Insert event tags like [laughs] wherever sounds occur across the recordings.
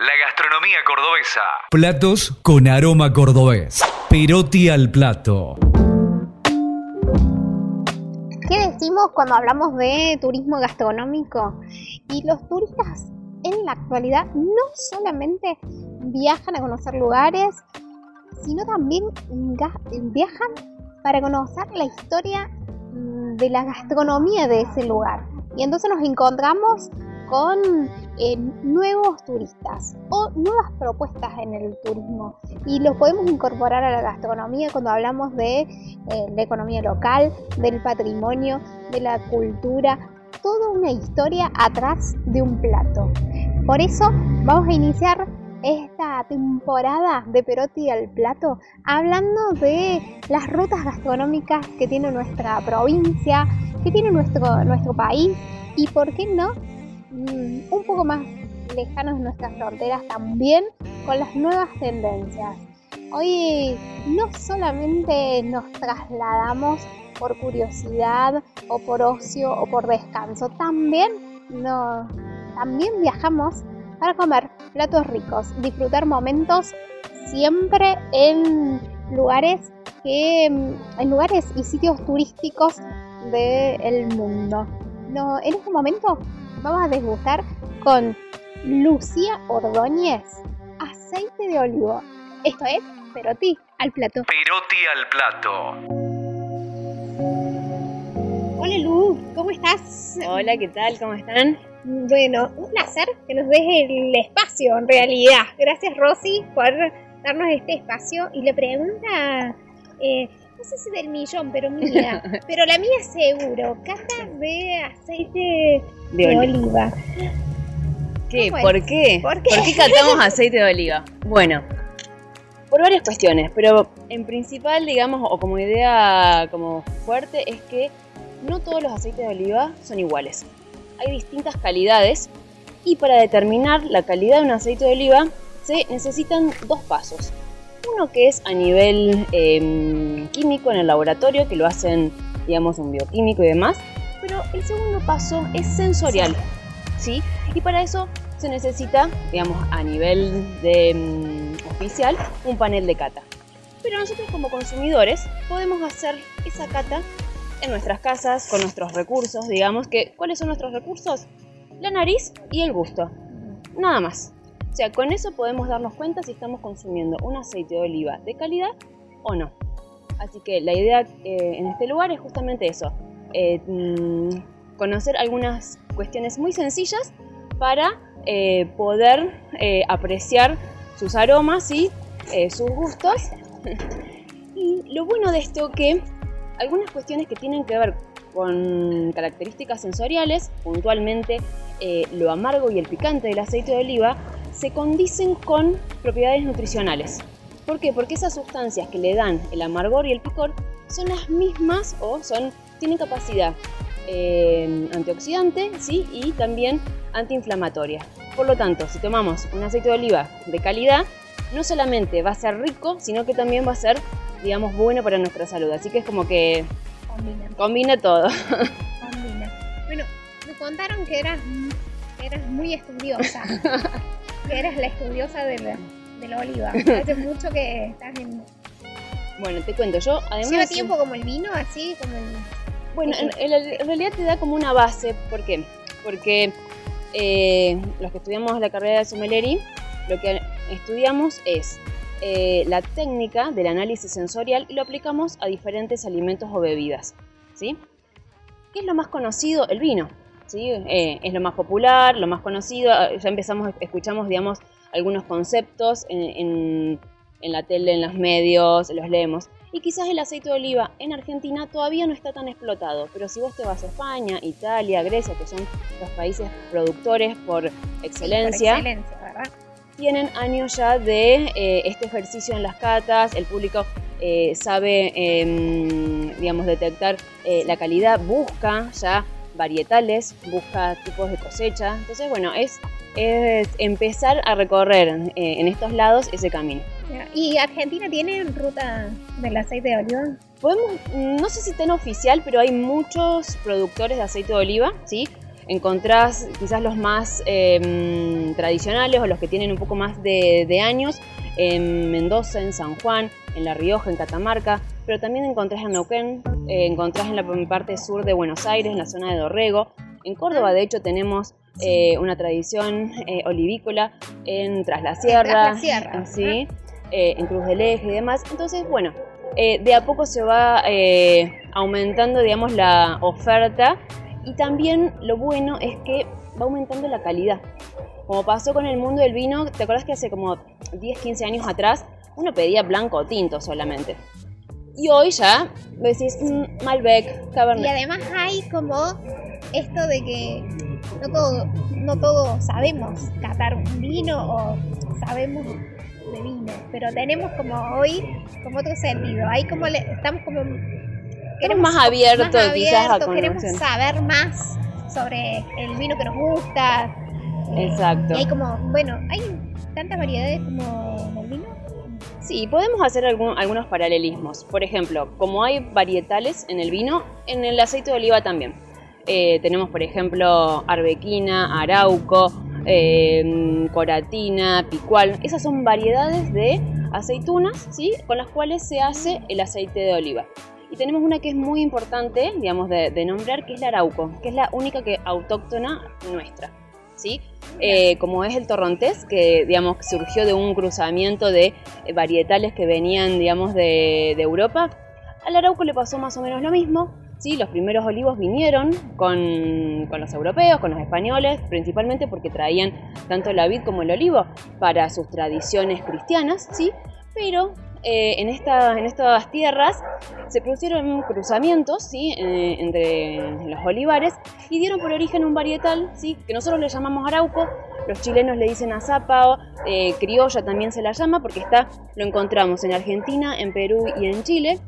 La gastronomía cordobesa. Platos con aroma cordobés. Perotti al plato. ¿Qué decimos cuando hablamos de turismo gastronómico? Y los turistas en la actualidad no solamente viajan a conocer lugares, sino también viajan para conocer la historia mm, de la gastronomía de ese lugar. Y entonces nos encontramos con eh, nuevos turistas o nuevas propuestas en el turismo y los podemos incorporar a la gastronomía cuando hablamos de eh, la economía local, del patrimonio, de la cultura, toda una historia atrás de un plato. Por eso vamos a iniciar esta temporada de Perotti al plato hablando de las rutas gastronómicas que tiene nuestra provincia, que tiene nuestro, nuestro país y, ¿por qué no?, mm, un poco más lejanos de nuestras fronteras también con las nuevas tendencias. Hoy no solamente nos trasladamos por curiosidad o por ocio o por descanso, también, no, también viajamos para comer platos ricos, disfrutar momentos siempre en lugares que en lugares y sitios turísticos del mundo. No, en este momento vamos a degustar con Lucía Ordóñez aceite de olivo. Esto es Perotti al plato. Perotti al plato. Hola Lu, ¿cómo estás? Hola, ¿qué tal? ¿Cómo están? Bueno, un placer que nos des el espacio en realidad. Gracias Rosy por darnos este espacio. Y la pregunta, eh, no sé si del millón, pero mía, [laughs] pero la mía seguro, cata de aceite de, oliva. ¿Qué? ¿Por qué? ¿Por qué? ¿Por qué catamos [laughs] aceite de oliva? Bueno, por varias cuestiones, pero en principal, digamos, o como idea como fuerte, es que no todos los aceites de oliva son iguales hay distintas calidades y para determinar la calidad de un aceite de oliva se necesitan dos pasos. Uno que es a nivel em, químico en el laboratorio, que lo hacen, digamos, un bioquímico y demás, pero el segundo paso es sensorial, ¿sí? Y para eso se necesita, digamos, a nivel de, em, oficial, un panel de cata. Pero nosotros como consumidores podemos hacer esa cata en nuestras casas, con nuestros recursos, digamos que, ¿cuáles son nuestros recursos? La nariz y el gusto. Nada más. O sea, con eso podemos darnos cuenta si estamos consumiendo un aceite de oliva de calidad o no. Así que la idea eh, en este lugar es justamente eso. Eh, mm, conocer algunas cuestiones muy sencillas para eh, poder apreciar sus aromas y sus gustos. [laughs] y lo bueno de esto que algunas cuestiones que tienen que ver con características sensoriales, puntualmente lo amargo y el picante del aceite de oliva, se condicen con propiedades nutricionales. ¿Por qué? Porque esas sustancias que le dan el amargor y el picor son las mismas o son, tienen capacidad eh, antioxidante ¿sí? y también antiinflamatoria. Por lo tanto, si tomamos un aceite de oliva de calidad, no solamente va a ser rico, sino que también va a ser digamos, bueno para nuestra salud. Así que es como que combina, combina todo. Combina. Bueno, me contaron que eras, eras muy estudiosa, [laughs] que eras la estudiosa de la, oliva. [laughs] Hace mucho que estás en... Bueno, te cuento, yo además... ¿Lleva tiempo como el vino, así como el... Bueno, en, realidad te da como una base. ¿Por qué? Porque eh, los que estudiamos la carrera de sommelier, lo que estudiamos es eh, la técnica del análisis sensorial y lo aplicamos a diferentes alimentos o bebidas. ¿sí? ¿Qué es lo más conocido? El vino. ¿Sí? Eh, es lo más popular, lo más conocido. Ah, ya empezamos, escuchamos, digamos, algunos conceptos en, en la tele, en los medios, los leemos. Y quizás el aceite de oliva en Argentina todavía no está tan explotado, pero si vos te vas a España, Italia, Grecia, que son los países productores por excelencia, por excelencia ¿verdad? tienen años ya de eh, este ejercicio en las catas, el público eh, sabe, em, digamos, detectar eh, la calidad, busca ya varietales, busca tipos de cosecha. Entonces, bueno, es, es empezar a recorrer en estos lados ese camino. ¿Y Argentina tiene ruta del aceite de oliva? Podemos, no sé si tan oficial, pero hay muchos productores de aceite de oliva, ¿sí? encontrás quizás los más em, tradicionales o los que tienen un poco más de, años en Mendoza, en San Juan, en La Rioja, en Catamarca, pero también encontrás en Neuquén, eh, encontrás en la parte sur de Buenos Aires, en la zona de Dorrego. En Córdoba, de hecho, tenemos eh, una tradición eh, olivícola en Tras la Sierra, ¿sí? en Cruz del Eje y demás. Entonces, bueno, de a poco se va aumentando, digamos, la oferta y también lo bueno es que va aumentando la calidad. Como pasó con el mundo del vino, ¿te acuerdas que hace como 10, 15 años atrás uno pedía blanco o tinto solamente? Y hoy ya decís mm, Malbec, Cabernet. Y además hay como esto de que no todo, no todos sabemos catar un vino o sabemos de vino, pero tenemos como hoy como otro sentido. Hay como estamos como queremos más abierto, más quizás a queremos saber más sobre el vino que nos gusta. Exacto. Y hay como, bueno, hay tantas variedades como. Sí, podemos hacer algunos paralelismos. Por ejemplo, como hay varietales en el vino, en el aceite de oliva también. Eh, tenemos, por ejemplo, arbequina, arauco, eh, coratina, picual. Esas son variedades de aceitunas, ¿sí? Con las cuales se hace el aceite de oliva. Y tenemos una que es muy importante, digamos, de, nombrar, que es la arauco, que es la única que autóctona nuestra. Eh, como es el torrontés, que digamos surgió de un cruzamiento de eh, varietales que venían digamos de, Europa, al arauco le pasó más o menos lo mismo. ¿sí? Los primeros olivos vinieron con, con, los europeos, con los españoles, principalmente porque traían tanto la vid como el olivo para sus tradiciones cristianas, ¿sí? pero eh, en, en estas tierras se produjeron cruzamientos ¿sí? Eh, entre los olivares y dieron por origen un varietal ¿sí? que nosotros le llamamos arauco, los chilenos le dicen azapa, eh, criolla también se la llama porque está, lo encontramos en Argentina, en Perú y en Chile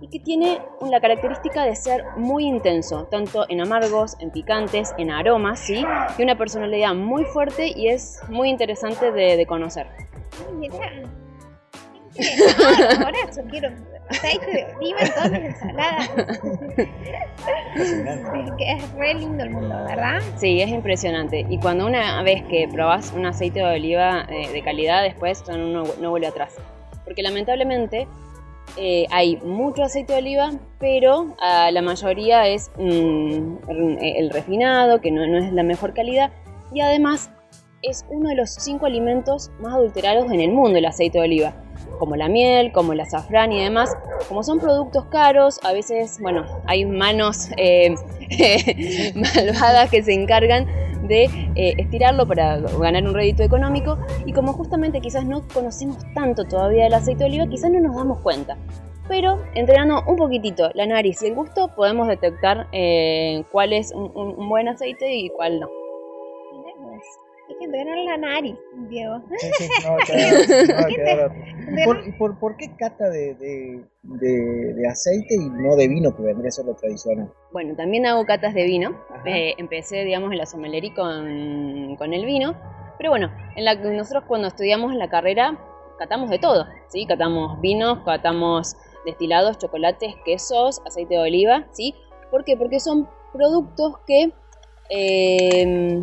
y que tiene la característica de ser muy intenso, tanto en amargos, en picantes, en aromas, ¿sí? y una personalidad muy fuerte y es muy interesante de, de conocer. Ahora yo quiero aceite de oliva en todas mis ensaladas. es re lindo el mundo, ¿verdad? Sí, es impresionante. Y cuando una vez que probás un aceite de oliva eh, de calidad, después uno no vuelve atrás. Porque lamentablemente eh, hay mucho aceite de oliva, pero ah, la mayoría es mm, el refinado, que no, no es la mejor calidad. Y además es uno de los cinco alimentos más adulterados en el mundo, el aceite de oliva como la miel, como el azafrán y demás, como son productos caros, a veces, bueno, hay manos eh, [laughs] malvadas que se encargan de eh, estirarlo para ganar un rédito económico y como justamente quizás no conocemos tanto todavía el aceite de oliva, quizás no nos damos cuenta. Pero entrenando un poquitito la nariz y el gusto podemos detectar eh, cuál es un buen aceite y cuál no. Hay que entrenar la nariz, Diego. [laughs] ¿Por, qué cata de, aceite y no de vino, que vendría a ser lo tradicional? Bueno, también hago catas de vino. Eh, empecé, digamos, en la sommelería con, con el vino. Pero bueno, en la, nosotros cuando estudiamos la carrera catamos de todo, ¿sí? Catamos vinos, catamos destilados, chocolates, quesos, aceite de oliva, ¿sí? ¿Por qué? Porque son productos que eh,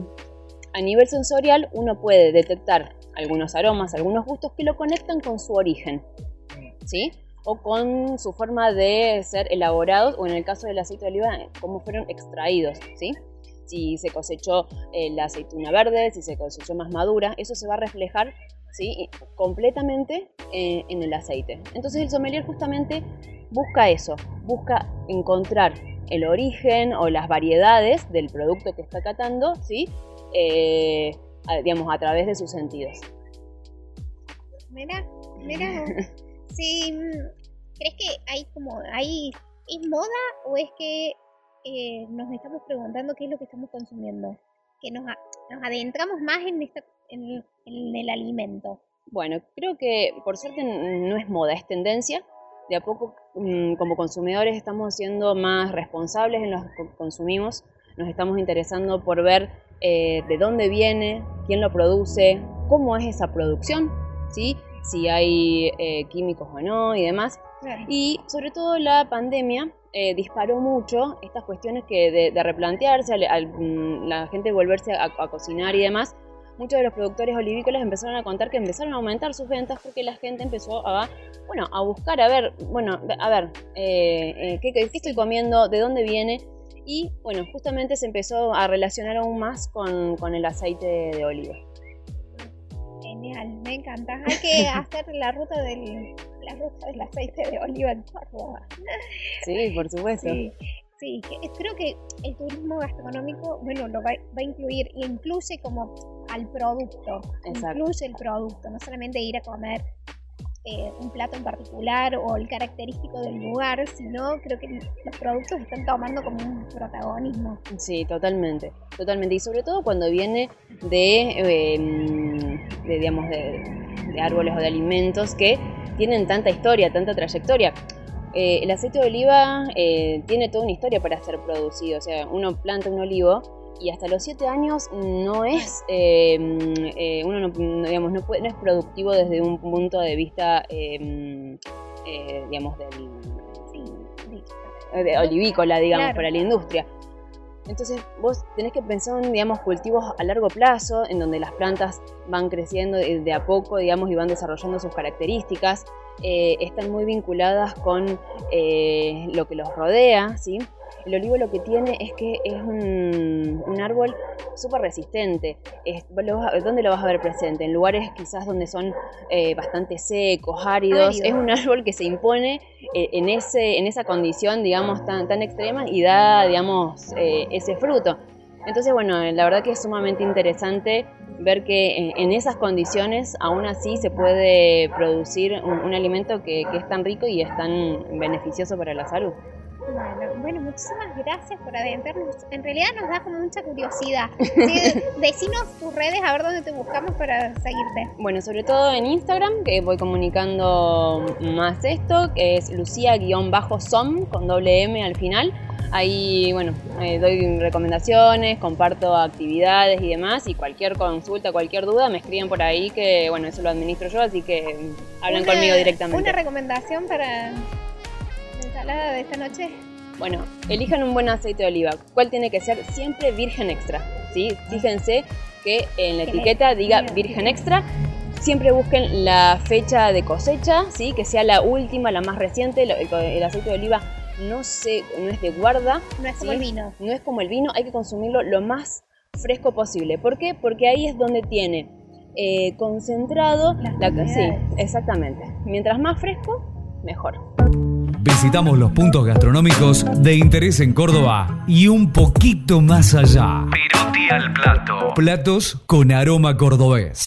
a nivel sensorial uno puede detectar algunos aromas, algunos gustos que lo conectan con su origen, ¿sí? O con su forma de ser elaborados, o en el caso del aceite de oliva, cómo fueron extraídos, ¿sí? Si se cosechó eh, la aceituna verde, si se cosechó más madura, eso se va a reflejar ¿sí? completamente eh, en el aceite. Entonces el sommelier justamente busca eso, busca encontrar el origen o las variedades del producto que está catando, ¿sí? Eh, digamos, a través de sus sentidos. Mira, mira, [laughs] sí, ¿crees que hay como, hay, es moda o es que eh, nos estamos preguntando qué es lo que estamos consumiendo? Que nos, nos adentramos más en, en, el alimento. Bueno, creo que por suerte no es moda, es tendencia. De a poco, mm, como consumidores, estamos siendo más responsables en lo que consumimos. Nos estamos interesando por ver eh, de dónde viene, quién lo produce, cómo es esa producción, ¿sí? si hay eh, químicos o no y demás. Y sobre todo la pandemia eh, disparó mucho estas cuestiones que de, replantearse, al, mm, la gente volverse a, cocinar y demás, muchos de los productores olivícolas empezaron a contar que empezaron a aumentar sus ventas porque la gente empezó a, bueno, a buscar, a ver, bueno, a ver, eh, eh, ¿qué, ¿qué, estoy comiendo? ¿De dónde viene? Y bueno, justamente se empezó a relacionar aún más con, con el aceite de oliva. Genial, me encanta. Hay que [laughs] hacer la ruta del, la ruta del aceite de oliva en Córdoba. Sí, por supuesto. Sí, creo que el turismo gastronómico, bueno, lo va, a incluir, incluye como al producto, incluye el producto, no solamente ir a comer eh, un plato en particular o el característico del lugar, sino creo que los productos están tomando como un protagonismo. Sí, totalmente, totalmente, y sobre todo cuando viene de, em, de digamos, de árboles o de alimentos que tienen tanta historia, tanta trayectoria. Eh, el aceite de oliva eh, tiene toda una historia para ser producido. O sea, uno planta un olivo y hasta los 7 años no es, eh, uno no, digamos, no, puede, no, es productivo desde un punto de vista, digamos, del, de olivícola, digamos, para la industria. Entonces vos tenés que pensar en, digamos, cultivos a largo plazo, en donde las plantas van creciendo de a poco, digamos, y van desarrollando sus características. Eh, están muy vinculadas con eh, lo que los rodea, ¿sí? El olivo lo que tiene es que es un, árbol súper resistente. ¿Dónde lo vas a ver presente? En lugares quizás donde son eh, bastante secos, áridos. Es un árbol que se impone eh, en, ese, en esa condición, digamos, tan, tan extrema y da, digamos, eh, ese fruto. Entonces, bueno, la verdad que es sumamente interesante ver que en, esas condiciones aún así se puede producir un, alimento que, que es tan rico y es tan beneficioso para la salud. Bueno, muchísimas gracias por adentrarnos. En realidad nos da como mucha curiosidad. [laughs] Sí, decinos tus redes, a ver dónde te buscamos para seguirte. Bueno, sobre todo en Instagram, que voy comunicando más esto, que es lucía-som con doble M al final. Ahí, bueno, eh, doy recomendaciones, comparto actividades y demás. Y cualquier consulta, cualquier duda, me escriben por ahí, que bueno, eso lo administro yo, así que hablan conmigo directamente. Una recomendación para de esta noche? Bueno, elijan un buen aceite de oliva. ¿Cuál tiene que ser? Siempre virgen extra. ¿sí? Fíjense que en la etiqueta diga virgen extra. Siempre busquen la fecha de cosecha, ¿sí? que sea la última, la más reciente. El, aceite de oliva no, se, no es de guarda. No es como el vino. No es como el vino, hay que consumirlo lo más fresco posible. ¿Por qué? Porque ahí es donde tiene eh, concentrado la, sí, exactamente. Mientras más fresco, mejor. Visitamos los puntos gastronómicos de interés en Córdoba y un poquito más allá. Pirotti al plato. Platos con aroma cordobés.